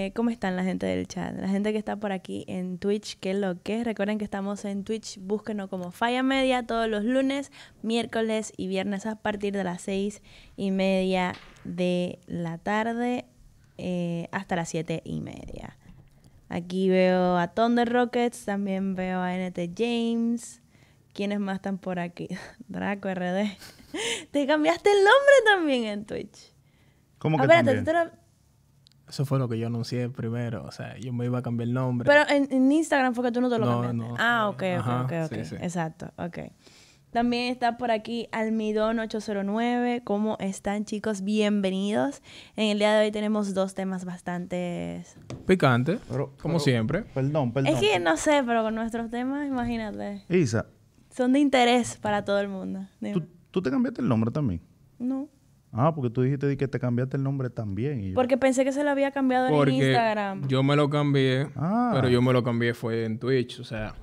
Eh, ¿Cómo están la gente del chat? La gente que está por aquí en Twitch, ¿qué es lo que? Recuerden que estamos en Twitch, búsquenos como Falla Media todos los lunes, miércoles y viernes a partir de las seis y media de la tarde eh, hasta las siete y media. Aquí veo a Thunder Rockets, también veo a NT James. ¿Quiénes más están por aquí? Draco RD. Te cambiaste el nombre también en Twitch. ¿Cómo que ver, también? Eso fue lo que yo anuncié primero. O sea, yo me iba a cambiar el nombre. Pero en, en Instagram fue que tú no te lo No, cambiaste. no. ah, ok, ok, Ajá, ok, ok. sí, sí. Exacto, ok. También está por aquí Almidón809. ¿Cómo están, chicos? Bienvenidos. En el día de hoy tenemos dos temas bastante... Picante, Pero- como pero- siempre. Perdón, perdón. Es que no sé, pero con nuestros temas, imagínate. Isa, Son de interés para todo el mundo. ¿tú, tú te cambiaste el nombre también. No. Ah, porque tú dijiste di que te cambiaste el nombre también. y yo- Porque pensé que se lo había cambiado en Porque Instagram. yo me lo cambié, Ah. pero yo me lo cambié fue en Twitch, o sea,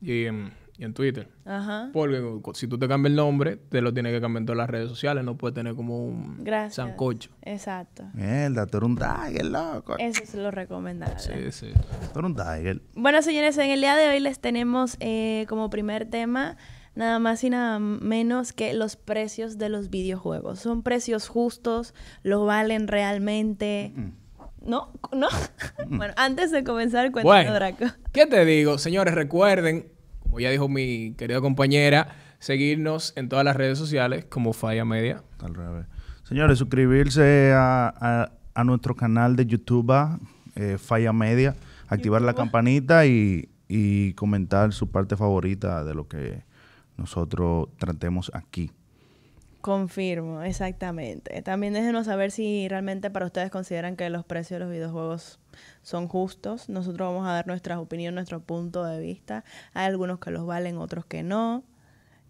y en, y en Twitter. Ajá. Porque si tú te cambias el nombre, te lo tienes que cambiar en todas las redes sociales, no puede tener como un Gracias. sancocho. Exacto. Mierda, tú eres un Tiger, loco. Eso es lo recomendable. Sí, sí. Tú eres un Tiger. Bueno, señores, en el día de hoy les tenemos eh, como primer tema nada más y nada menos que los precios de los videojuegos. ¿Son precios justos? ¿Lo valen realmente? ¿No? ¿No? bueno, antes de comenzar, cuéntanos, Bueno, Draco. ¿qué te digo? Señores, recuerden, como ya dijo mi querida compañera, seguirnos en todas las redes sociales como Falla Media. Al revés. Señores, suscribirse a, a- a nuestro canal de YouTube, eh, Falla Media, activar la campanita y, y comentar su parte favorita de lo que nosotros tratemos aquí. Confirmo, exactamente. También déjenos saber si realmente para ustedes consideran que los precios de los videojuegos son justos. Nosotros vamos a dar nuestra opinión, nuestro punto de vista. Hay algunos que los valen, otros que no.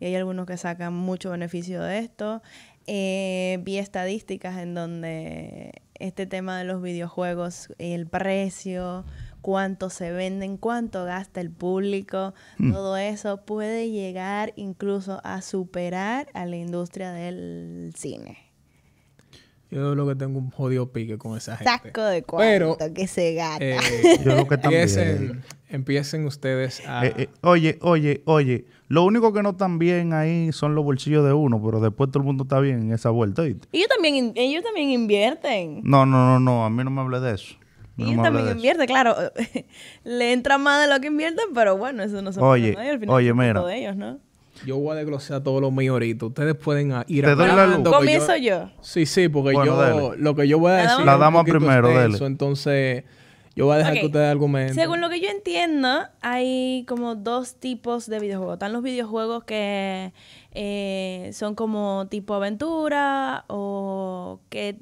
Y hay algunos que sacan mucho beneficio de esto. Eh, vi estadísticas en donde este tema de los videojuegos, el precio, cuánto se venden, cuánto gasta el público, todo eso puede llegar incluso a superar a la industria del cine. Yo lo que tengo un jodido pique con esa gente. Saco de Pero, cuarto que se gasta. Eh, Yo creo que también. empiecen, empiecen ustedes a... Eh, eh, oye, oye, oye, lo único que no están bien ahí son los bolsillos de uno, pero después todo el mundo está bien en esa vuelta. ¿oíste? ellos, también, ellos también invierten. No, no, no, no, a mí no me hable de eso. A no ellos también invierten, claro. Le entra más de lo que invierten, pero bueno, eso no se Oye, puede, oye, mira. de ellos, ¿no? Yo voy a desglosar todo lo mío ahorita. Ustedes pueden a- ir Te doy la luz. Comienzo yo. Sí, sí, porque Bueno, yo lo que yo voy a La decir dama- La dama primero, extenso, dale. Entonces, yo voy a dejar que ustedes argumenten. Según lo que yo entiendo, hay como dos tipos de videojuegos. Están los videojuegos que eh, son como tipo aventura o que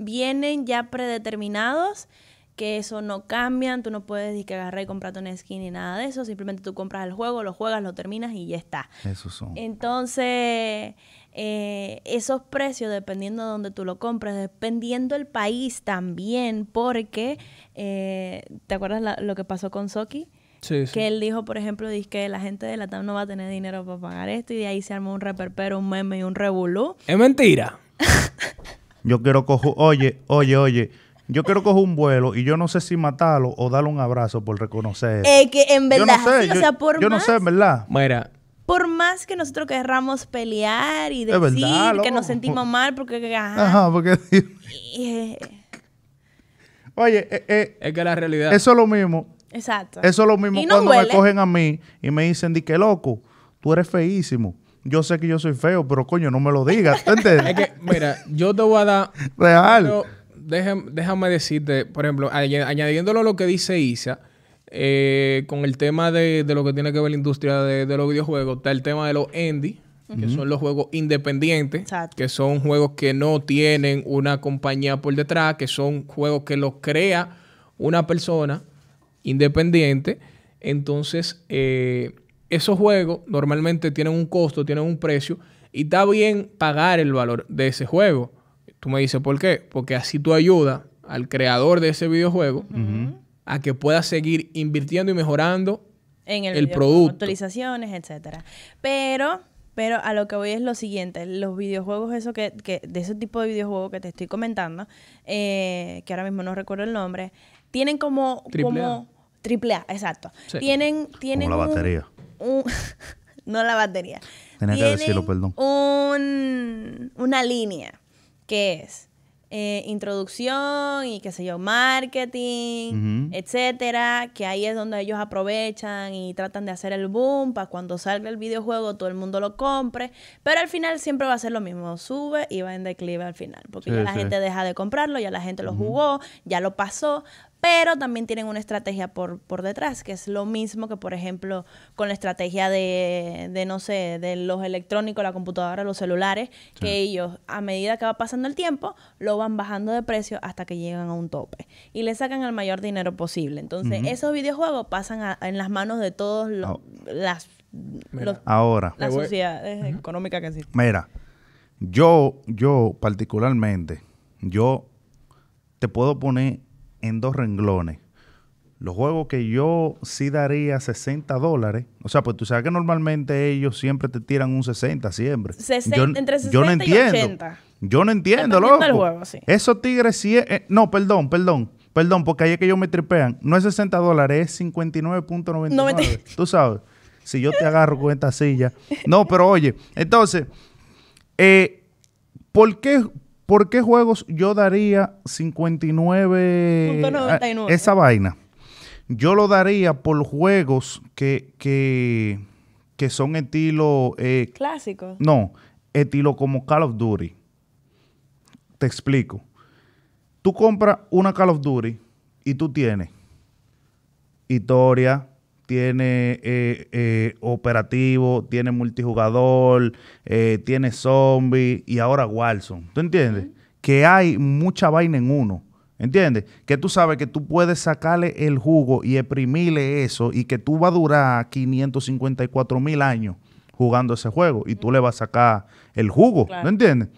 vienen ya predeterminados, que eso no cambian, tú no puedes ni que agarrar y comprarte una skin ni nada de eso, simplemente tú compras el juego, lo juegas, lo terminas y ya está. Esos son. Entonces, eh, esos precios, dependiendo de donde tú lo compres, dependiendo el país también, porque, eh, ¿te acuerdas la- lo que pasó con Soki? Sí, sí. Que él dijo, por ejemplo, dice que la gente de la TAM no va a tener dinero para pagar esto y de ahí se armó un reperpero, un meme y un revolú. Es mentira. Yo quiero coger, oye, oye, oye, yo quiero coger un vuelo y yo no sé si matarlo o darle un abrazo por reconocer. Eh, que en yo verdad, no sé, sí, o yo, sea, por yo más, no sé, en verdad. Mira, por más que nosotros querramos pelear y Es decir verdad, que nos sentimos mal porque, ajá, Ajá, porque, eh, oye, eh, eh, es que la realidad... eso es lo mismo. exacto. Eso es lo mismo Y no cuando huele. me cogen a mí y me dicen, di que loco, tú eres feísimo. Yo sé que yo soy feo, pero coño, no me lo digas. ¿Tú Es entiendes? que, mira, yo te voy a dar... Real. Pero déjame, déjame decirte, por ejemplo, añ- añadiéndolo a lo que dice Isa, eh, con el tema de, de lo que tiene que ver la industria de, de los videojuegos, está el tema de los indie, que son los juegos independientes, Exacto. que son juegos que no tienen una compañía por detrás, que son juegos que los crea una persona independiente. Entonces, eh, esos juegos normalmente tienen un costo, tienen un precio, y está bien pagar el valor de ese juego. Tú me dices, ¿por qué? Porque así tú ayudas al creador de ese videojuego a que pueda seguir invirtiendo y mejorando en el, producto. actualizaciones, etcétera. Pero Pero a lo que voy es lo siguiente, los videojuegos, eso que, que de ese tipo de videojuegos que te estoy comentando, eh, que ahora mismo no recuerdo el nombre, tienen como... Triple como A. triple A, exacto. Sí. Tienen, tienen Como la batería. un- no la batería. Tenía que decirlo, perdón. un- una línea que es eh, introducción y qué sé yo, marketing, etcétera, que ahí es donde ellos aprovechan y tratan de hacer el boom para cuando salga el videojuego todo el mundo lo compre, pero al final siempre va a ser lo mismo, sube y va en declive al final, porque Sí, ya la sí. gente deja de comprarlo, ya la gente lo jugó, ya lo pasó, pero también tienen una estrategia por, por detrás, que es lo mismo que, por ejemplo, con la estrategia de, de, no sé, de los electrónicos, la computadora, los celulares, que ellos, a medida que va pasando el tiempo, lo van bajando de precio hasta que llegan a un tope. Y le sacan el mayor dinero posible. Entonces, esos videojuegos pasan a- en las manos de todos los, Oh. las, los- Ahora, las Me voy- sociedades económicas que existen. mira, yo, yo particularmente, yo te puedo poner en dos renglones. Los juegos que yo sí daría 60 dólares. O sea, pues tú sabes que normalmente ellos siempre te tiran un 60, siempre. Sesen- yo, entre yo no 60 y entiendo. 80. Yo no entiendo, loco. del juego, sí. Esos tigres sí... es- eh, no, perdón, perdón. Perdón, porque ahí es que ellos me tripean. No es 60 dólares, es 59.99. Noventa- Tú sabes. Si yo te agarro con esta silla. No, pero oye, entonces, eh, ¿por, qué, ¿por qué juegos yo daría 59 Punto 99. a- esa vaina? Yo lo daría por juegos que, que, que son estilo... eh, Clásicos. no, estilo como Call of Duty. Te explico. Tú compras una Call of Duty y tú tienes historia, tiene eh, eh, operativo, tiene multijugador, eh, tiene zombie y ahora Warzone. ¿Tú entiendes? Que hay mucha vaina en uno. ¿Entiendes? Que tú sabes que tú puedes sacarle el jugo y exprimirle eso y que tú vas a durar 554 mil años jugando ese juego y tú le vas a sacar el jugo. Claro. ¿No entiendes?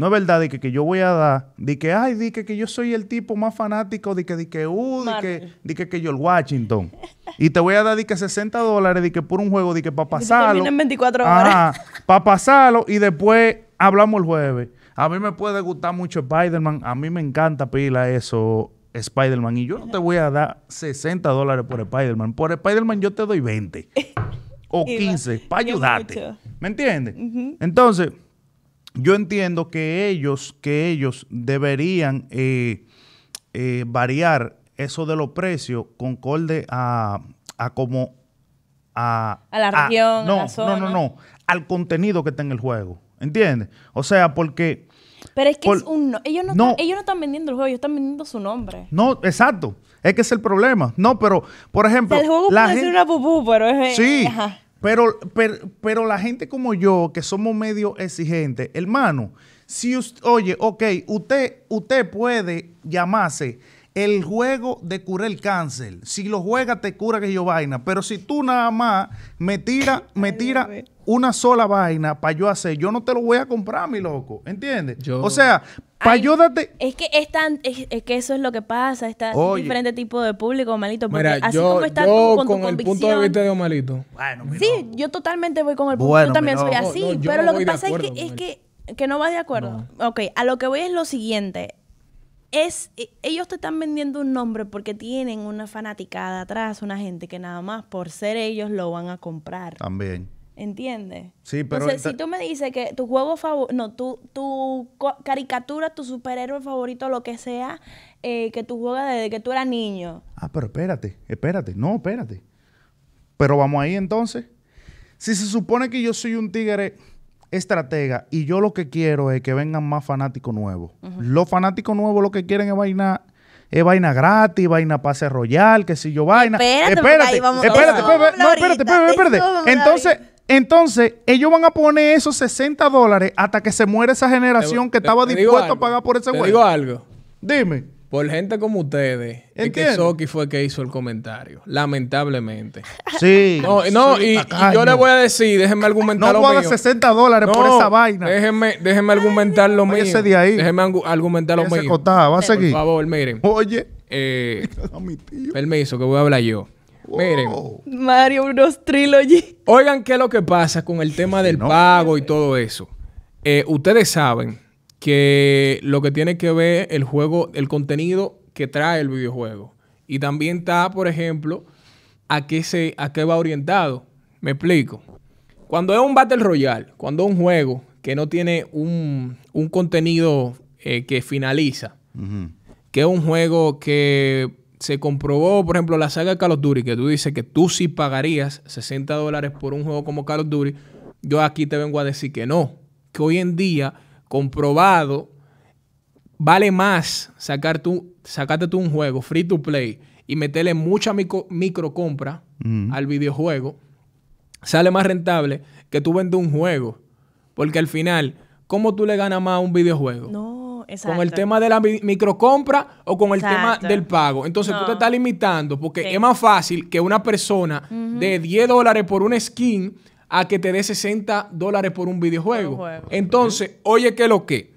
No es verdad de que, que yo voy a dar, de que, ay, de que, que yo soy el tipo más fanático, de que, de que, uh, de que, de que, que yo el Washington. y te voy a dar, de que 60 dólares, de que por un juego, de que para pasarlo. en 24 horas. para pasarlo y después hablamos el jueves. A mí me puede gustar mucho Spider-Man, a mí me encanta pila eso, Spider-Man, y yo no te voy a dar 60 dólares por Spider-Man. Por Spider-Man yo te doy 20 o Y va- 15 para ayudarte. ¿Me entiendes? Entonces, yo entiendo que ellos, que ellos deberían eh, eh, variar eso de los precios concorde a, a como a, A la región, a no, la no, zona. no, no, al contenido que está en el juego. ¿Entiendes? O sea, porque Pero es que Por- es un... no- Ellos no, No. Están, ellos no están vendiendo el juego, ellos están vendiendo su nombre. no, exacto, es que es el problema. No, pero por ejemplo, el juego la puede ser gente- una pupú, pero es... Sí, Ajá. Pero, pero, pero la gente como yo, que somos medio exigentes, hermano, si usted, oye, ok, usted, usted puede llamarse el juego de curar el cáncer. Si lo juegas, te cura que yo vaina. Pero si tú nada más me tira, me tira una sola vaina para yo hacer, yo no te lo voy a comprar, mi loco. ¿Entiendes? Yo- O sea, Es que es, tan, es, es que eso es lo que pasa, está Oye. diferente tipo de público, malito, porque Mira, así yo, como está yo tú con, con, tu el punto de convicción... vista de Omalito. Bueno, mi Sí, yo totalmente voy con el punto. Bueno, yo también soy así. No, no, yo pero lo que pasa es que, es que, que no vas de acuerdo. Ok, a lo que voy es lo siguiente. Es, e- ellos te están vendiendo un nombre porque tienen una fanaticada atrás, una gente que nada más por ser ellos lo van a comprar. También. ¿Entiendes? Sí, pero Entonces, si tú me dices que tu juego favorito, no, tu, tu caricatura, tu superhéroe favorito, lo que sea, eh, que tú juegas desde que tú eras niño. Ah, pero espérate, espérate, no, espérate. Pero vamos ahí entonces. Si se supone que yo soy un tigre estratega y yo lo que quiero es que vengan más fanáticos nuevos. Los fanáticos nuevos lo que quieren es vaina, es vaina gratis, vaina pase royal, que si yo vaina. Espérate, vamos- espérate, espérate, no, espérate, espérate, Entonces. Entonces, ellos van a poner esos 60 dólares hasta que se muera esa generación que estaba te dispuesta a pagar por ese Te juego. digo algo. Dime. Por gente como ustedes, es que. Soki fue el que hizo el comentario. Lamentablemente. Sí. No, no sí, y, yo le voy a decir, déjenme argumentar No lo mío. 60 dólares por No, esa vaina. Déjenme, déjenme argumentar lo mío. Váyase de ahí. Déjenme argu- argumentar lo Ese mío. va a Por seguir. favor, miren. Oye, Eh, a mi tío. permiso, que voy a hablar yo. Miren. Mario Bros. Trilogy. Oigan, ¿qué es lo que pasa con el tema del No. pago y todo eso? Eh, ustedes saben que lo que tiene que ver el juego, el contenido que trae el videojuego. Y también está, por ejemplo, a qué, se, a qué va orientado. Me explico. Cuando es un Battle Royale, cuando es un juego que no tiene un, un contenido eh, que finaliza, que es un juego que se comprobó, por ejemplo, la saga de Call of Duty, que tú dices que tú sí pagarías 60 dólares por un juego como Call of Duty, yo aquí te vengo a decir que no, que hoy en día, comprobado, vale más sacar tú, sacarte tú un juego free to play y meterle mucha micro, micro compra al videojuego, sale más rentable que tú vendes un juego. Porque al final, ¿cómo tú le ganas más a un videojuego? No, exacto. ¿Con el tema de la mi- microcompra o con el Exacto. tema del pago? Entonces tú te estás limitando porque es más fácil que una persona de 10 dólares por una skin a que te dé 60 dólares por un videojuego. Por un juego. Entonces, oye, ¿qué es lo que?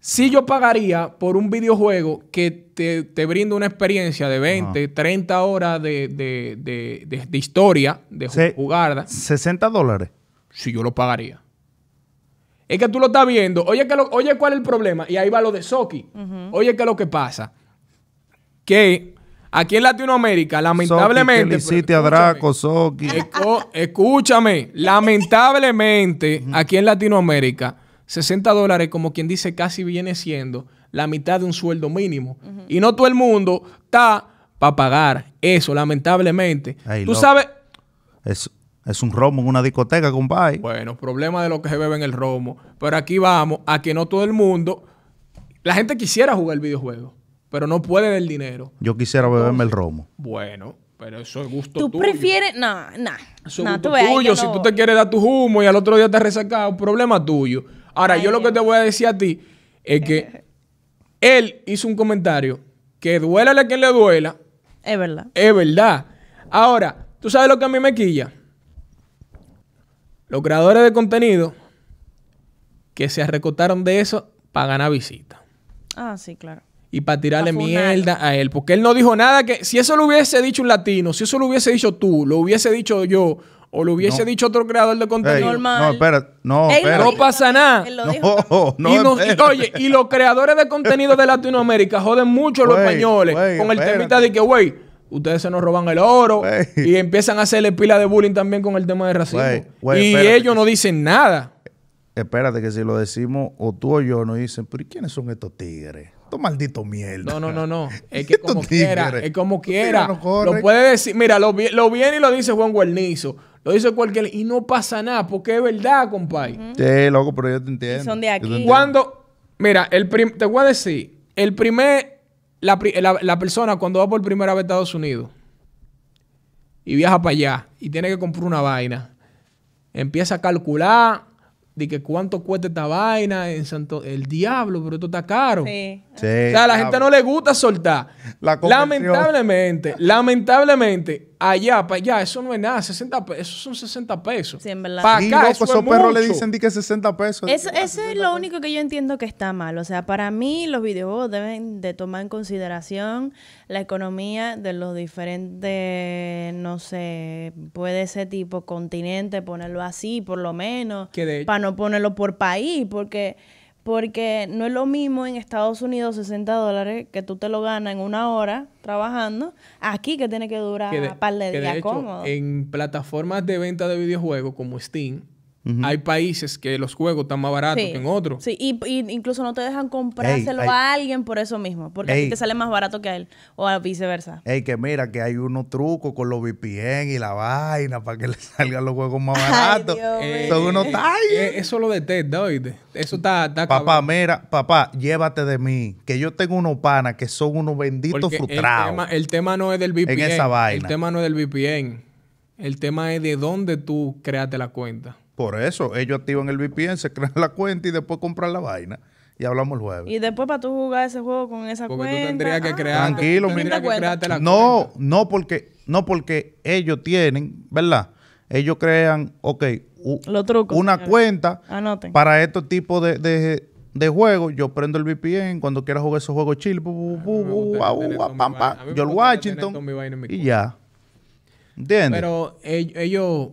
Si yo pagaría por un videojuego que te, te brinda una experiencia de 20, 30 horas de, de- de- de- de historia, de Se- jugarda, 60 dólares. si yo lo pagaría. Es que tú lo estás viendo. Oye, que lo- oye ¿cuál es el problema? Y ahí va lo de Soki. Oye, ¿qué es lo que pasa? Que aquí en Latinoamérica, lamentablemente... Soki, pero a escúchame, Draco, Soki. Esco- escúchame, lamentablemente, aquí en Latinoamérica, 60 dólares, como quien dice, casi viene siendo la mitad de un sueldo mínimo. Y no todo el mundo está para pagar eso, lamentablemente. Ay, Tú loco. sabes, Es, es un romo en una discoteca, compadre. Bueno, problema de lo que se bebe en el romo. Pero aquí vamos a que no todo el mundo. La gente quisiera jugar el videojuego, pero no puede del dinero. Yo quisiera beberme el romo. Bueno, pero eso es gusto ¿Tú tuyo. prefieres? No, no. Eso es no, gusto tú tuyo. yo Si no- tú te quieres dar tu humo y al otro día te resacado, problema tuyo. Ahora, Ay, yo lo que te voy a decir a ti es que él hizo un comentario que duélale a quien le duela, Es verdad. es verdad. Ahora, ¿tú sabes lo que a mí me quilla? Los creadores de contenido que se arrecotaron de eso para ganar visitas. Ah, sí, claro. Y para tirarle Pa' mierda a él. Porque él no dijo nada que... Si eso lo hubiese dicho un latino, si eso lo hubiese dicho tú, lo hubiese dicho yo, o lo hubiese No. dicho otro creador de Ey, contenido, Normal. No, espera. No, espera. no pasa nada. él lo dijo No, no, y, nos- y- oye, y los creadores de contenido de Latinoamérica joden mucho a los Güey, españoles güey, con el espérate. temita de que, güey, ustedes se nos roban el oro y empiezan a hacerle pila de bullying también con el tema de racismo. Y ellos no dicen nada. Espérate que si lo decimos o tú o yo nos dicen, pero ¿y quiénes son estos tigres? Estos malditos mierda. No, no, no, no. Es que como quiera, es como quiera. no. Lo puede decir, mira, lo, lo viene y lo dice Juan Guarnizo. Lo dice cualquier... Y no pasa nada, porque es verdad, compadre. Sí, loco, pero yo te entiendo. Y son de aquí. Cuando, mira, el prim- te voy a decir, el primer, la, la- la persona cuando va por primera vez a Estados Unidos y viaja para allá y tiene que comprar una vaina, empieza a calcular de que cuánto cuesta esta vaina en Santo, el diablo, pero esto está caro. Sí. Sí, O sea, a la gente no le gusta soltar. La lamentablemente, lamentablemente, allá, para allá, eso no es nada. 60 pesos, esos son 60 pesos. Sí, en verdad. Pa' Sí, acá, loco, eso es esos perros le dicen di que 60 pesos. Eso, eso es lo único que yo entiendo que está mal. O sea, para mí los videojuegos deben de tomar en consideración la economía de los diferentes, no sé, puede ser tipo continente, ponerlo así por lo menos, Que de- para no ponerlo por país, porque porque no es lo mismo en Estados Unidos 60 dólares que tú te lo ganas en una hora trabajando, aquí que tiene que durar un par de que de días hecho, cómodo. en plataformas de venta de videojuegos como Steam, hay países que los juegos están más baratos Sí, que en otros. Sí, y, y incluso no te dejan comprárselo Ey, a alguien por eso mismo, porque a ti te sale más barato que a él, o a viceversa. Ey, que mira, que hay unos trucos con los VPN y la vaina para que le salgan los juegos más baratos. Eh, Son unos eh, talles. eh, eso lo detesta, oíste. Eso está, está Papá, cabrón. mira, papá, llévate de mí, que yo tengo unos panas que son unos benditos Porque el frustrados. tema, el tema no es del VPN. esa vaina. El tema no es del VPN. El tema es de dónde tú creaste la cuenta. Por eso, ellos activan el VPN, se crean la cuenta y después compran la vaina. Y hablamos el jueves. Y después para tú jugar ese juego con esa Porque cuenta. tú tendrías que ah, crear. Tranquilo, tú tendrías que crearte la No, cuenta. no porque, no porque ellos tienen, ¿verdad? Ellos crean, ok, u- trucos, una señores. cuenta Anoten. para estos tipos de, de, de juegos. Yo prendo el VPN cuando quiera jugar esos juegos chill, George Washington y ya. ¿Entiendes? Pero ell- ellos,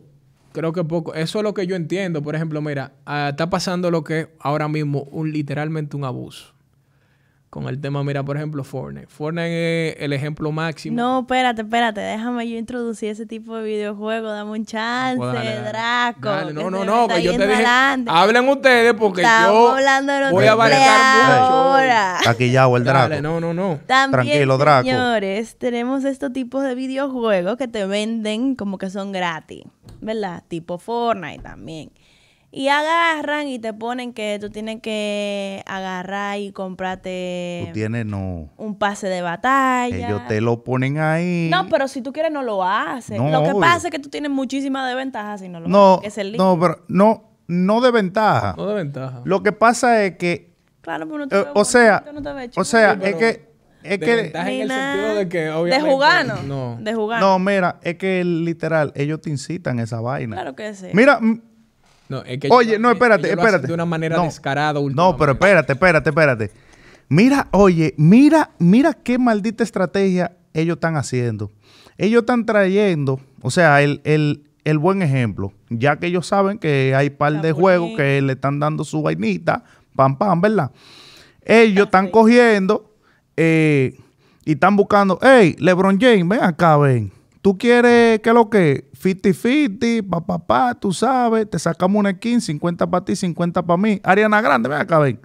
creo que poco. Eso es lo que yo entiendo. Por ejemplo, mira, ah, está pasando lo que es ahora mismo un, literalmente un abuso. Con el tema, mira, por ejemplo, Fortnite. Fortnite es el ejemplo máximo. No, espérate, espérate, déjame yo introducir ese tipo de videojuego, dame un chance, Pues dale, dale. Draco. Dale, no, no, no, que yo te dije. adelante. Hablen ustedes porque Estamos yo hablando de voy a A mucho. ahora. Aquí ya o el Draco. Dale, no, no, no. También, Tranquilo, Draco. señores, tenemos estos tipos de videojuegos que te venden como que son gratis, ¿verdad? Tipo Fortnite también. Y agarran y te ponen que tú tienes que agarrar y comprarte Tú tienes, no. un pase de batalla. Ellos te lo ponen ahí. No, pero si tú quieres no lo haces. No, lo que obvio. pasa es que tú tienes muchísimas desventajas si no lo No, haces. que es el no, pero no, no de ventaja. No de ventaja. Lo que pasa es que, Claro, pero no te eh, o sea, no te o sea, es que, es de que, ventaja en el sentido de que De obviamente. jugar, ¿no? No. De jugar. no, mira, es que literal, ellos te incitan a esa vaina. Claro que sí. Mira, mm, No, es que Oye, no, espérate, espérate. De una manera No. descarada. No, pero espérate, espérate, espérate. Mira, oye, mira, mira qué maldita estrategia ellos están haciendo. Ellos están trayendo, o sea, el, el- el buen ejemplo, ya que ellos saben que hay par de Chapulín. juegos que le están dando su vainita, pam, pam, ¿verdad? Ellos están cogiendo eh, y están buscando, hey, LeBron James, ven acá, ven. Tú quieres, ¿qué es lo que? 50-50, pa, pa, pa, tú sabes, te sacamos una skin, 50 para ti, 50 para mí. Ariana Grande, ven acá, ven.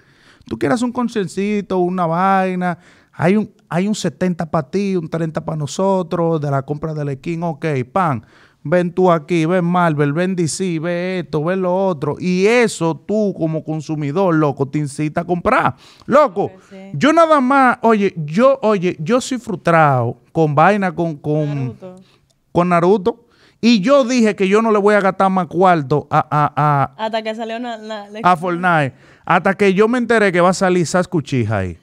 Tú quieres un conciertito, una vaina, hay un, hay un 70 para ti, un 30 para nosotros, de la compra del skin, ok, pan. Ven tú aquí, ven Marvel, ven DC, ve esto, ve lo otro. Y eso tú como consumidor, loco, te incita a comprar. Loco, Sí. yo nada más, oye, yo, oye, yo soy frustrado con vaina, con, con, Naruto. con Naruto. Y yo dije que yo no le voy a gastar más cuarto a, a, a, Hasta que salió una, la- a Fortnite. Hasta que yo me enteré que va a salir Sasuke Uchiha ahí.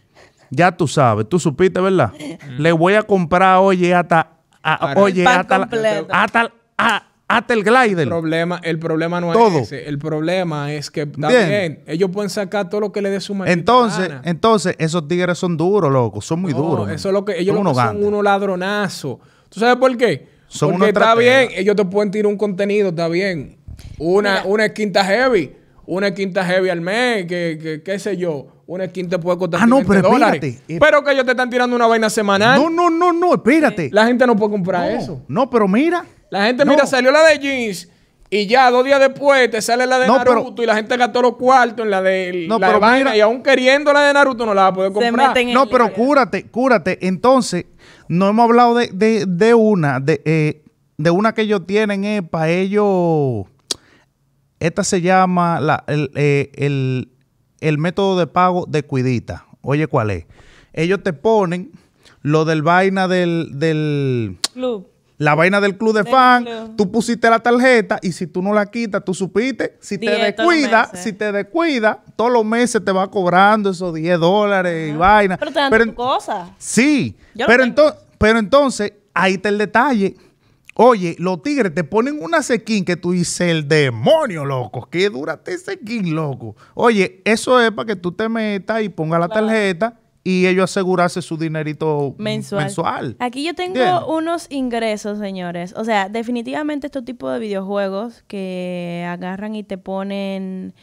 Ya tú sabes, tú supiste, ¿verdad? Le voy a comprar, oye, hasta, a- oye, hasta, la- hasta, a- hasta el El glider. problema, el problema no Todo. es ese. El problema es que bien. Ellos pueden sacar todo lo que le dé su maldita Entonces, gana. entonces, esos tigres son duros, loco. Son muy No, duros. Eso es lo que ellos Son lo que unos son gantes. unos ladronazos. ¿Tú sabes por qué? Son Porque está bien, ellos te pueden tirar un contenido, está bien. Una, Mira. una quinta heavy. Una quinta heavy al mes, que, que- qué sé yo. Una quinta puede costar Ah, no, 20 pero dólares. espérate. Eh, Pero que ellos te están tirando una vaina semanal. No, no, no, no, espérate. La gente no puede comprar no, eso. no, pero mira. La gente, No. mira, salió la de jeans y ya dos días después te sale la de No, pero- Naruto y la gente gastó los cuartos en la de, No, la de pero vaina mira- y aún queriendo la de Naruto no la va a poder comprar. No, pero cúrate, cúrate. Entonces, no hemos hablado de, de- de una, de, eh, de una que ellos tienen eh, para ellos. Esta se llama la- el, eh, el- el método de pago de Cuidita. Oye, ¿cuál es? Ellos te ponen lo del vaina del, del Club. La vaina del club de Del fan, club. tú pusiste la tarjeta y si tú no la quitas, tú supiste. Si te descuida, si te descuida, todos los meses te va cobrando esos 10 dólares y vaina. Pero te dan Pero tu cosa. Sí, Yo pero, tengo. ento- pero entonces, ahí está el detalle. Oye, los tigres te ponen una skin que tú dices, el demonio, loco. ¿Qué dura este skin, loco? Oye, eso es para que tú te metas y pongas la Claro. tarjeta y ellos asegurarse su dinerito mensual. mensual. Aquí yo tengo unos ingresos, señores. O sea, definitivamente estos tipos de videojuegos que agarran y te ponen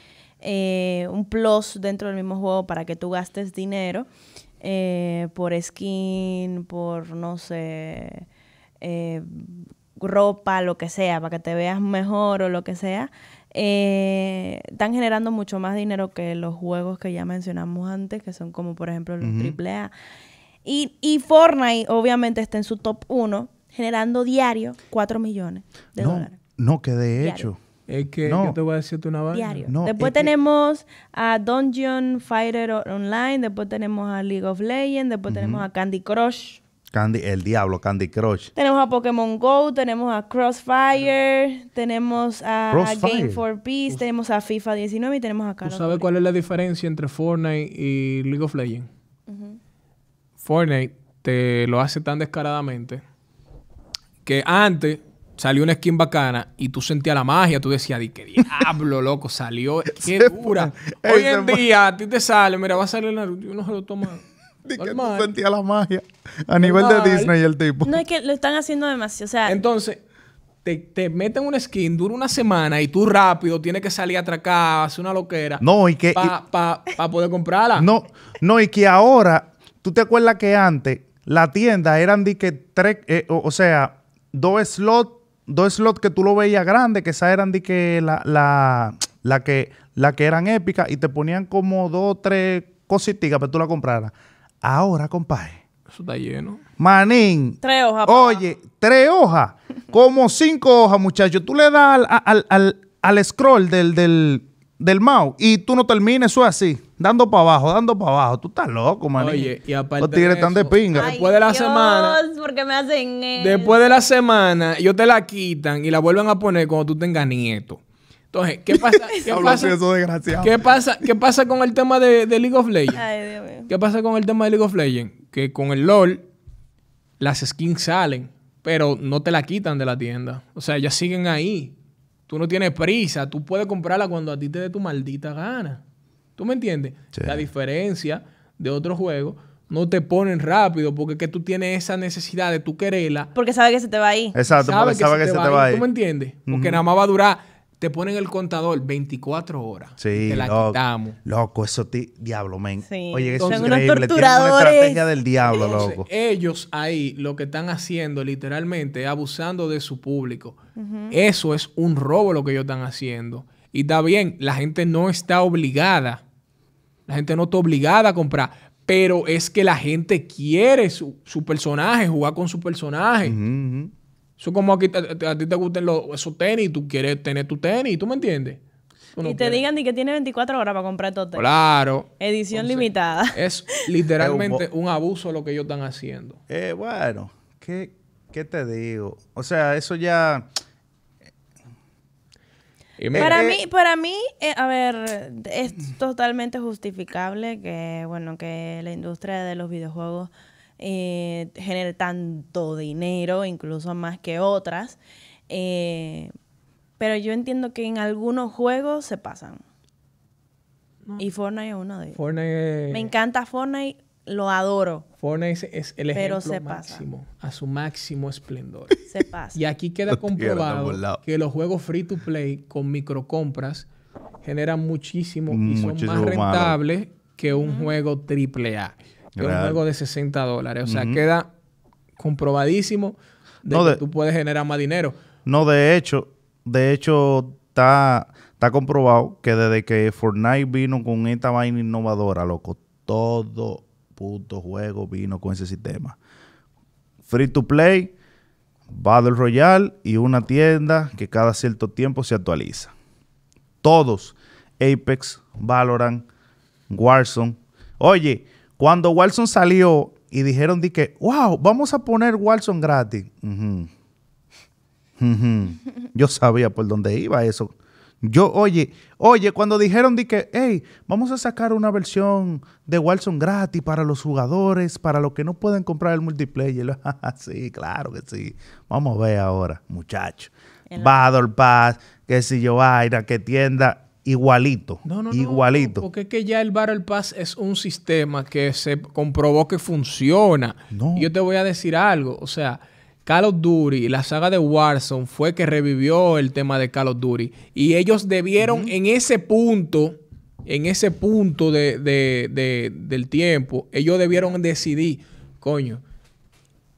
eh, un plus dentro del mismo juego para que tú gastes dinero eh, por skin, por, no sé, eh, ropa, lo que sea, para que te veas mejor o lo que sea, eh, están generando mucho más dinero que los juegos que ya mencionamos antes, que son como por ejemplo los AAA. Y, y Fortnite obviamente está en su top 1, generando diario 4 millones de no, dólares. no, que de Diario. hecho. Es que No. yo te voy a decirte una vaina. Diario. No, después es que- tenemos a Dungeon Fighter Online, después tenemos a League of Legends, después tenemos a Candy Crush, Candy, el diablo, Candy Crush. tenemos a Pokémon Go, tenemos a Crossfire, tenemos a, Crossfire. Game for Peace, tenemos a FIFA 19 y tenemos a ¿Tú Call of sabes cuál es la diferencia entre Fortnite y League of Legends? Fortnite te lo hace tan descaradamente que antes salió una skin bacana y tú sentías la magia, tú decías, di que diablo, loco, salió, qué dura. Hoy en día a ti te sale, mira, va a salir Naruto, uno se lo toma. Di que tú sentías la magia. A nivel de. Disney el tipo. No es que lo están haciendo demasiado, o sea, Entonces, te, te meten una skin, dura una semana y tú rápido tienes que salir a atracar, hacer una loquera. No, y que... Para poder comprarla. No, no, y que ahora, ¿tú te acuerdas que antes la tienda eran de que tres, eh, o, o sea, dos slots, dos slots que tú lo veías grande, que esas eran de que la, la, la que, la que eran épicas y te ponían como dos o tres cositas para que tú la compraras. Ahora, compadre. Eso está lleno. Manín. Tres hojas. Oye, tres hojas. Como cinco hojas, muchachos. Tú le das al, al, al, al scroll del, del, del mouse y tú no termines eso así. Dando para abajo, dando para abajo. Tú estás loco, manín. Oye, y aparte Los tigres de están de pinga. Ay, Después de la Dios, semana- ¿por qué me hacen eso? Después de la semana, ellos te la quitan y la vuelven a poner cuando tú tengas nieto. Entonces, ¿qué pasa? ¿Qué pasa? así, eso desgraciado. ¿Qué pasa? ¿Qué pasa con el tema de, de League of Legends? Ay, Dios mío. ¿Qué pasa con el tema de League of Legends? Que con el LOL las skins salen, pero no te la quitan de la tienda. O sea, ellas siguen ahí. Tú no tienes prisa. Tú puedes comprarla cuando a ti te dé tu maldita gana. ¿Tú me entiendes? Sí. La diferencia de otros juegos no te ponen rápido porque que tú tienes esa necesidad de tú quererla. Porque sabe que se te va ahí. Exacto, porque sabe que se te va a ¿Tú me entiendes? Porque nada más va a durar. Te ponen el contador 24 horas. Sí, te la loco, quitamos. loco, eso ti, diablo, men. Sí. Oye, eso Son es unos increíble. Tienen una torturadores. estrategia del diablo, Entonces, loco. ellos ahí lo que están haciendo literalmente es abusando de su público. Eso es un robo lo que ellos están haciendo. Y está bien, la gente no está obligada. La gente no está obligada a comprar. Pero es que la gente quiere su, su personaje, jugar con su personaje. Ujú. Eso es como aquí a ti te gustan los, esos tenis y tú quieres tener tu tenis. ¿Tú me entiendes? Tú no y te quieres. digan ni que tiene 24 horas para comprar todo. Claro. Edición Entonces, limitada. Es literalmente un abuso lo que ellos están haciendo. Eh, bueno, ¿qué, ¿qué te digo? O sea, eso ya... Mira, Para Eh, mí, para mí, eh, a ver, es totalmente justificable que, bueno, que la industria de los videojuegos eh, genere tanto dinero, incluso más que otras. eh, pero yo entiendo que en algunos juegos se pasan. Y Fortnite es uno de ellos. Fortnite, Me encanta Fortnite, lo adoro. Fortnite es, el Pero ejemplo se pasa. máximo, a su máximo esplendor. Se pasa. y aquí queda comprobado que los juegos free to play con microcompras generan muchísimo y son Muchísimo más más. rentables que un juego triple A, que un Real. juego de 60 dólares. O sea, queda comprobadísimo de No, que de- tú puedes generar más dinero. No, de hecho, de hecho, está, está comprobado que desde que Fortnite vino con esta vaina innovadora, loco, todo puto juego vino con ese sistema. Free to play, Battle Royale y una tienda que cada cierto tiempo se actualiza. Todos, Apex, Valorant, Warzone. Oye, cuando Warzone salió y dijeron de que, wow, vamos a poner Warzone gratis. Ujú. Yo sabía por dónde iba eso. Yo, oye, oye, cuando dijeron de que, hey, vamos a sacar una versión de Warzone gratis para los jugadores, para los que no pueden comprar el multiplayer. sí, claro que sí. Vamos a ver ahora, muchachos. Battle Pass, qué sé yo, vaina, que tienda igualito. No, no, no, igualito. porque es que ya el Battle Pass es un sistema que se comprobó que funciona. No. Y yo te voy a decir algo. O sea, Call of Duty, la saga de Warzone, fue que revivió el tema de Call of Duty. Y ellos debieron en ese punto, en ese punto de, de- de- del tiempo, ellos debieron decidir, coño,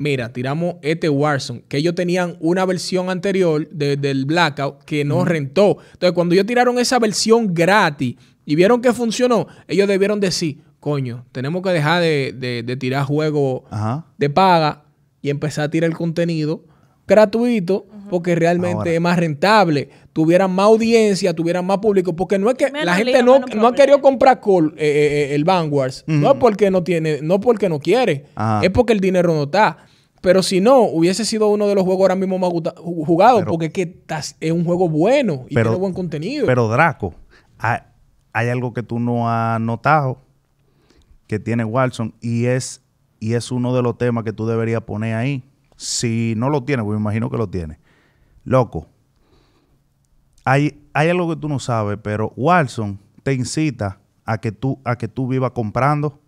mira, tiramos este Warzone, que ellos tenían una versión anterior de- del Blackout que no rentó. Entonces, cuando ellos tiraron esa versión gratis y vieron que funcionó, ellos debieron decir, coño, tenemos que dejar de, de- de tirar juegos de paga y empezar a tirar el contenido gratuito porque realmente Ahora. es más rentable, tuvieran más audiencia, tuvieran más público, porque no es que Menos la gente lío, no, no ha querido comprar Call, eh, eh, eh, el Vanguards, no es porque no tiene, no porque no quiere, Ajá. es porque el dinero no está. Pero si no, hubiese sido uno de los juegos ahora mismo más jugados, porque es que es un juego bueno y Pero- tiene buen contenido. Pero Draco, hay, hay algo que tú no has notado que tiene Watson y es, y es uno de los temas que tú deberías poner ahí. Si no lo tienes, pues me imagino que lo tiene. Loco, hay, hay algo que tú no sabes, pero Watson te incita a que tú, a que tú vivas comprando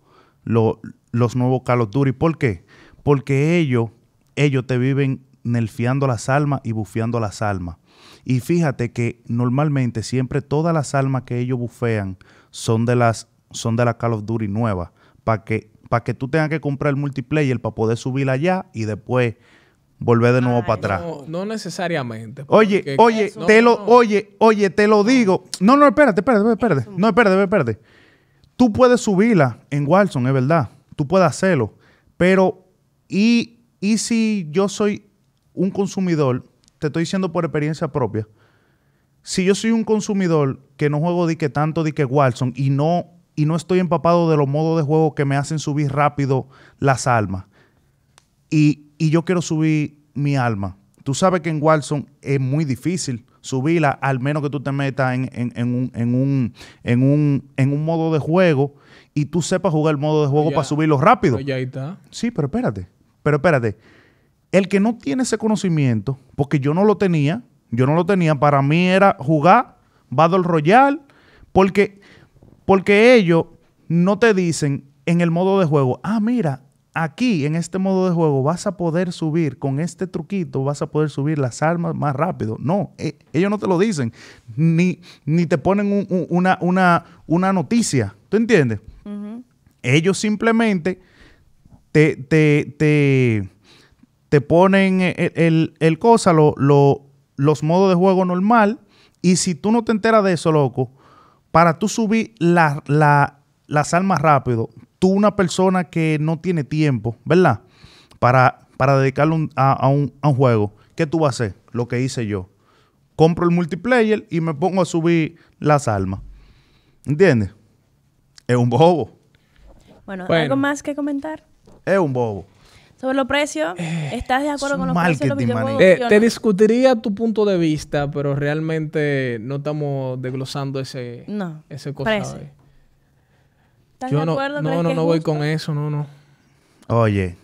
lo- los nuevos Call of Duty. ¿Por qué? Porque ellos, ellos te viven nerfeando las almas y bufeando las almas. Y fíjate que normalmente siempre todas las almas que ellos bufean son de las son de la Call of Duty nueva, para que para que tú tengas que comprar el multiplayer para poder subir allá y después volver de nuevo para atrás. No, no necesariamente. Oye, oye, te lo, no. oye, oye, te lo digo. No, no, espérate, espérate, espérate. No, espérate, espérate. Tú puedes subirla en Warzone, es verdad. Tú puedes hacerlo. Pero, ¿y, y si yo soy un consumidor? Te estoy diciendo por experiencia propia. Si yo soy un consumidor que no juego de que tanto de que Warzone y no, y no estoy empapado de los modos de juego que me hacen subir rápido las almas y, y yo quiero subir mi alma. Tú sabes que en Warzone es muy difícil subirla, al menos que tú te metas en, en- en un, en, un, en, un, en un modo de juego y tú sepas jugar el modo de juego Ya. para subirlo rápido. Pues ya está. Sí, pero espérate, pero espérate. El que no tiene ese conocimiento, porque yo no lo tenía, yo no lo tenía, para mí era jugar Battle Royale, porque, porque ellos no te dicen en el modo de juego, ah, mira, aquí en este modo de juego vas a poder subir, con este truquito vas a poder subir las armas más rápido. No, eh, ellos no te lo dicen, ni, ni te ponen un- un- una, una, una noticia, ¿tú entiendes? Ellos simplemente te, te, te, te ponen el, el- el cosa, lo- lo- los modos de juego normal, y si tú no te enteras de eso, loco, para tú subir la, la- las armas rápido, tú una persona que no tiene tiempo, ¿verdad? Para, para dedicarle un- a, a un, a un juego, ¿qué tú vas a hacer? Lo que hice yo. Compro el multiplayer y me pongo a subir las armas. ¿Entiendes? Es un bobo. Bueno, Bueno. ¿algo más que comentar? Es un bobo. Sobre los precios, ¿estás de acuerdo es con los precios de los. Eh, te discutiría tu punto de vista, pero realmente no estamos desglosando ese, No, ese cosa. ¿Estás Yo de no, acuerdo? no, ¿Crees no, no voy con eso, no, no. Oye,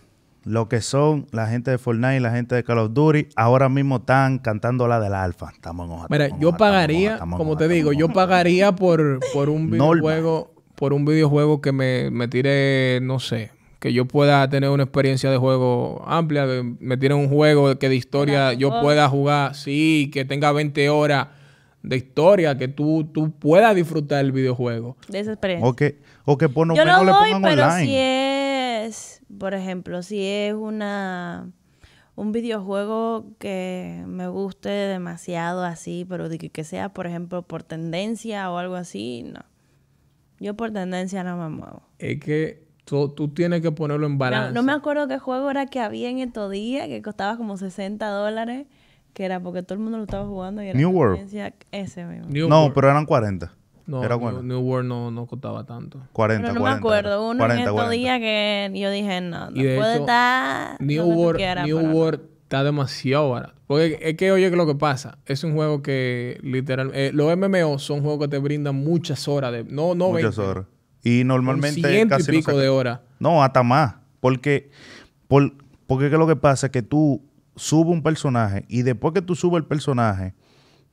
lo que son la gente de Fortnite y la gente de Call of Duty, ahora mismo están cantando la del alfa. Estamos en hoja, Mira, estamos yo hoja, estamos en pagaría, hoja, estamos en como hoja, te digo, yo pagaría por, por un videojuego, por un videojuego que me, me tire, no sé, que yo pueda tener una experiencia de juego amplia, que me tire un juego que de historia yo oh. pueda jugar, sí, que tenga 20 horas de historia, que tú, tú puedas disfrutar el videojuego. De esa experiencia. O que, o que por lo Yo menos lo le doy, pongan pero online. si es, por ejemplo, si es una un videojuego que me guste demasiado así, pero de que, que sea, por ejemplo, por tendencia o algo así, no. Yo por tendencia no me muevo. Es que tú, tú tienes que ponerlo en No, balance. no me acuerdo qué juego era que había en estos días, que costaba como 60 dólares, que era porque todo el mundo lo estaba jugando y era New World. ese mismo. New no, World. pero eran 40. no, era New, bueno. New World no, no costaba tanto. 40, Pero no 40. me acuerdo, uno 40, en estos 40. días que yo dije, no, no Y de puede hecho, estar New donde tú World, quieras, New pero no. World está demasiado barato. Porque es que, oye, que lo que pasa, es un juego que literal, eh, los MMO son juegos que te brindan muchas horas de, no, no Muchas 20, horas. Y normalmente y casi no pico se- de horas. No, hasta más. Porque, por, porque que lo que pasa es que tú subes un personaje y después que tú subes el personaje,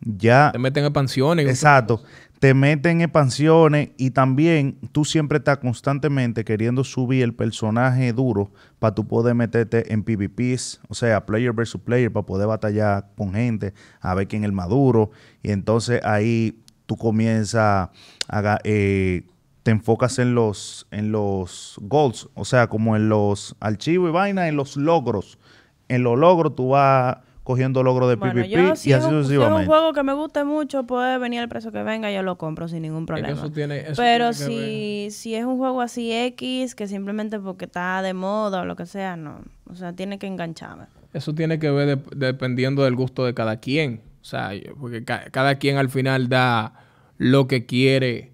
ya... Te meten expansiones. y- Exacto. Te meten expansiones y también tú siempre estás constantemente queriendo subir el personaje duro para tú poder meterte en PvPs, o sea, player versus player, para poder batallar con gente, a ver quién es el maduro. Y entonces ahí tú comienzas a... eh, te enfocas en los, en los goals, o sea, como en los archivos y vainas, en los logros. En los logros tú vas cogiendo logros de Bueno, PvP yo si y es, así un, si es un sucesivamente. juego que me guste mucho, puede venir el precio que venga, yo lo compro sin ningún Es que problema. eso tiene- eso Pero si, si es un juego así X, que simplemente porque está de moda o lo que sea, no. O sea, tiene que engancharme. Eso tiene que ver de- dependiendo del gusto de cada quien. O sea, porque ca- cada quien al final da lo que quiere.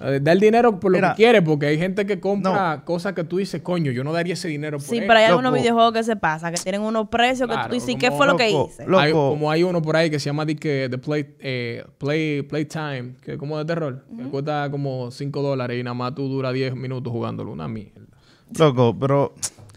Eh, Da el dinero por lo Mira, que quiere, porque hay gente que compra cosas que tú dices, coño, yo no daría ese dinero por Sí, eso". pero hay Loco. algunos videojuegos que se pasa, que tienen unos precios que tú dices, como ¿qué fue lo que hice? Hay- Loco. como hay uno por ahí que se llama que The Play, eh, Play Playtime, que es como de terror, que cuesta como 5 dólares y nada más tú duras 10 minutos jugándolo. Una mierda. Loco, pero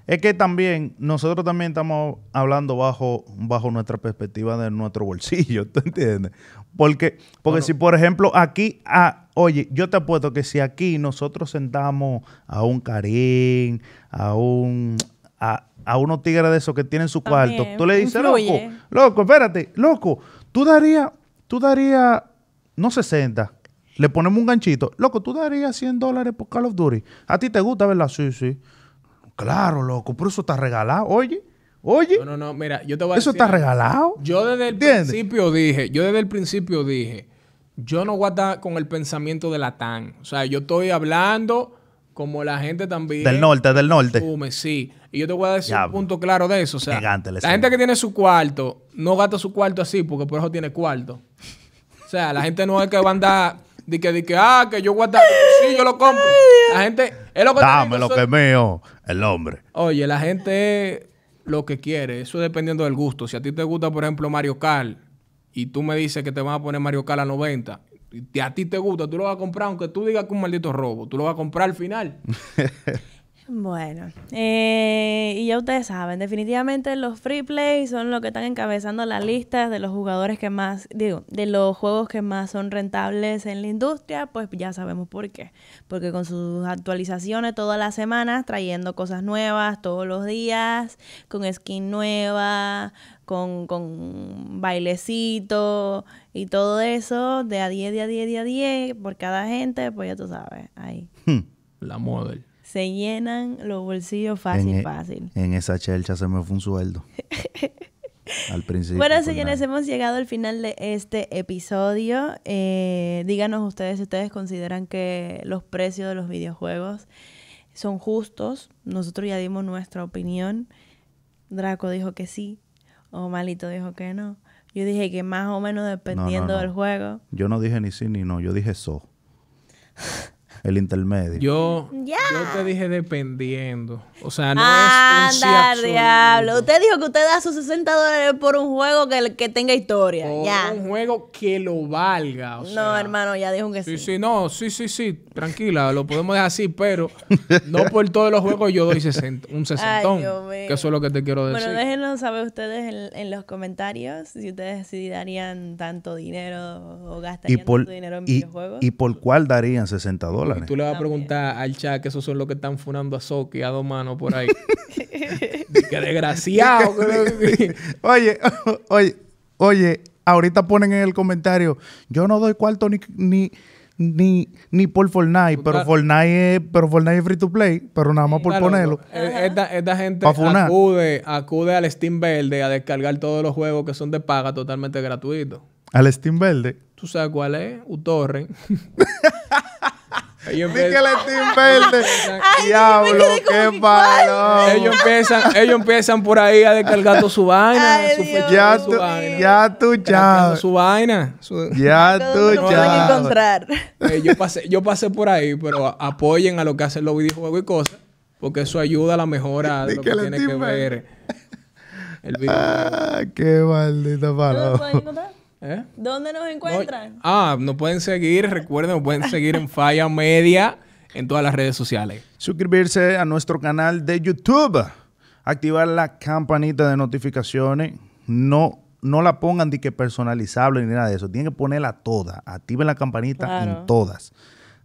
es que también nosotros también estamos hablando bajo, bajo nuestra perspectiva de nuestro bolsillo, ¿tú entiendes? Porque, porque si por ejemplo aquí, ah, oye, yo te apuesto que si aquí nosotros sentamos a un Karim, a un, a, a unos tigres de esos que tienen su cuarto, tú le dices, loco, influye. loco, espérate, loco, tú darías, tú darías, no 60, le ponemos un ganchito, loco, tú darías 100 dólares por Call of Duty. A ti te gusta, ¿verdad? Sí, sí. Claro, loco, pero eso está regalado. Oye, oye, No, no, no. Mira, yo te voy a eso decir está regalado. Yo desde el ¿Entiendes? principio dije, yo desde el principio dije, yo no voy a estar con el pensamiento de la TAN. O sea, yo estoy hablando como la gente también. Del norte, del norte. asume, sí. Y yo te voy a decir Ya, un punto claro de eso. O sea, gigante la gente que tiene su cuarto, no gasta su cuarto así porque por eso tiene cuarto. O sea, la gente no es que va a andar de que, de que ah, que yo guardo. Sí, yo lo compro. La gente, es lo que Dame digo, lo que es mío, el hombre. Oye, la gente lo que quiere. Eso es dependiendo del gusto. Si a ti te gusta, por ejemplo, Mario Kart y tú me dices que te van a poner Mario Kart a 90 y a ti te gusta, tú lo vas a comprar aunque tú digas que un maldito robo. Tú lo vas a comprar al final. Bueno, eh, y ya ustedes saben, definitivamente los free play son los que están encabezando las listas de los jugadores que más, digo, de los juegos que más son rentables en la industria, pues ya sabemos por qué. Porque con sus actualizaciones todas las semanas, trayendo cosas nuevas todos los días, con skin nueva, con, con bailecito y todo eso, de a 10, de a 10, de a 10, por cada gente, pues ya tú sabes, ahí. La model. Se llenan los bolsillos fácil, en, e- fácil. en esa chelcha se me fue un sueldo. Al principio. Bueno, por señores, nada. hemos llegado al final de este episodio. Eh, díganos ustedes si ustedes consideran que los precios de los videojuegos son justos. Nosotros ya dimos nuestra opinión. Draco dijo que sí. O Malito dijo que no. Yo dije que más o menos dependiendo no. del juego. Yo no dije ni sí ni no, yo dije so. El intermedio. Yo, Ya. yo te dije dependiendo. O sea, no Anda, es un sí absoluto. diablo. Usted dijo que usted da sus 60 dólares por un juego que, que tenga historia. Por ya. un juego que lo valga. o no, sea, hermano, ya dijo que sí. Sí, sí, no, sí, sí, sí, tranquila, lo podemos dejar así, pero no por todos los juegos yo doy 60, un sesentón. Dios mío. que eso es lo que te quiero decir. Bueno, déjenos saber ustedes en, en los comentarios si ustedes sí darían tanto dinero o y, gastarían por, tanto dinero en y, videojuegos. y por cuál darían 60 Y dólares. tú le vas a preguntar al chat que esos son los que están funando a Soki a dos manos por ahí. Qué desgraciado. que- Oye, oye, oye, ahorita ponen en el comentario, yo no doy cuarto ni, ni, ni, ni por Fortnite, pero. Fortnite es, pero Fortnite es free to play, pero nada más por Claro, ponerlo. eh, Esta, esta gente acude, acude al Steam Verde a descargar todos los juegos que son de paga totalmente gratuitos. Al Steam Verde. ¿Tú sabes cuál es? UTorrent. Ellos, empiezan, Verde. Diablo, qué malo. ellos, empiezan, ellos empiezan por ahí a descargar toda su vaina. Ay, su Ya su tú, vaina. ya tú, ya. su vaina. Su- Ya tú, pueden ya. encontrar. Eh, yo, pasé, yo pasé por ahí, pero apoyen a lo que hacen los videojuegos y cosas, porque eso ayuda a la mejora de lo que tiene que ver el videojuego. Ah, qué maldita ¿Dónde nos palabra. ¿Eh? ¿Dónde nos No, encuentran? ah, nos pueden seguir, recuerden, nos pueden seguir en Falla Media en todas las redes sociales. Suscribirse a nuestro canal de YouTube. Activar la campanita de notificaciones. No, no la pongan de que personalizable ni nada de eso. Tienen que ponerla toda. Activen la campanita Claro. en todas.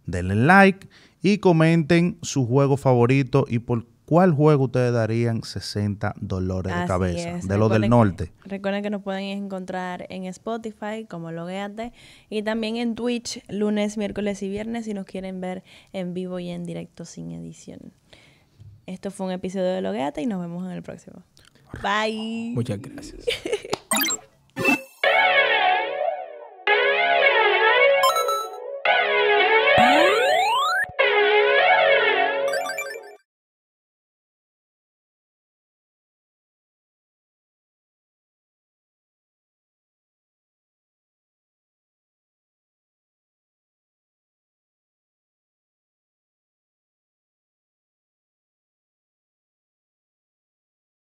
Denle like y comenten su juego favorito y por cuál juego ustedes darían 60 dolores de cabeza. es. De los del norte. que- recuerden que nos pueden encontrar en Spotify como Logueate y también en Twitch lunes, miércoles y viernes si nos quieren ver en vivo y en directo sin edición. Esto fue un episodio de Logueate y nos vemos en el próximo. Bye. Muchas gracias.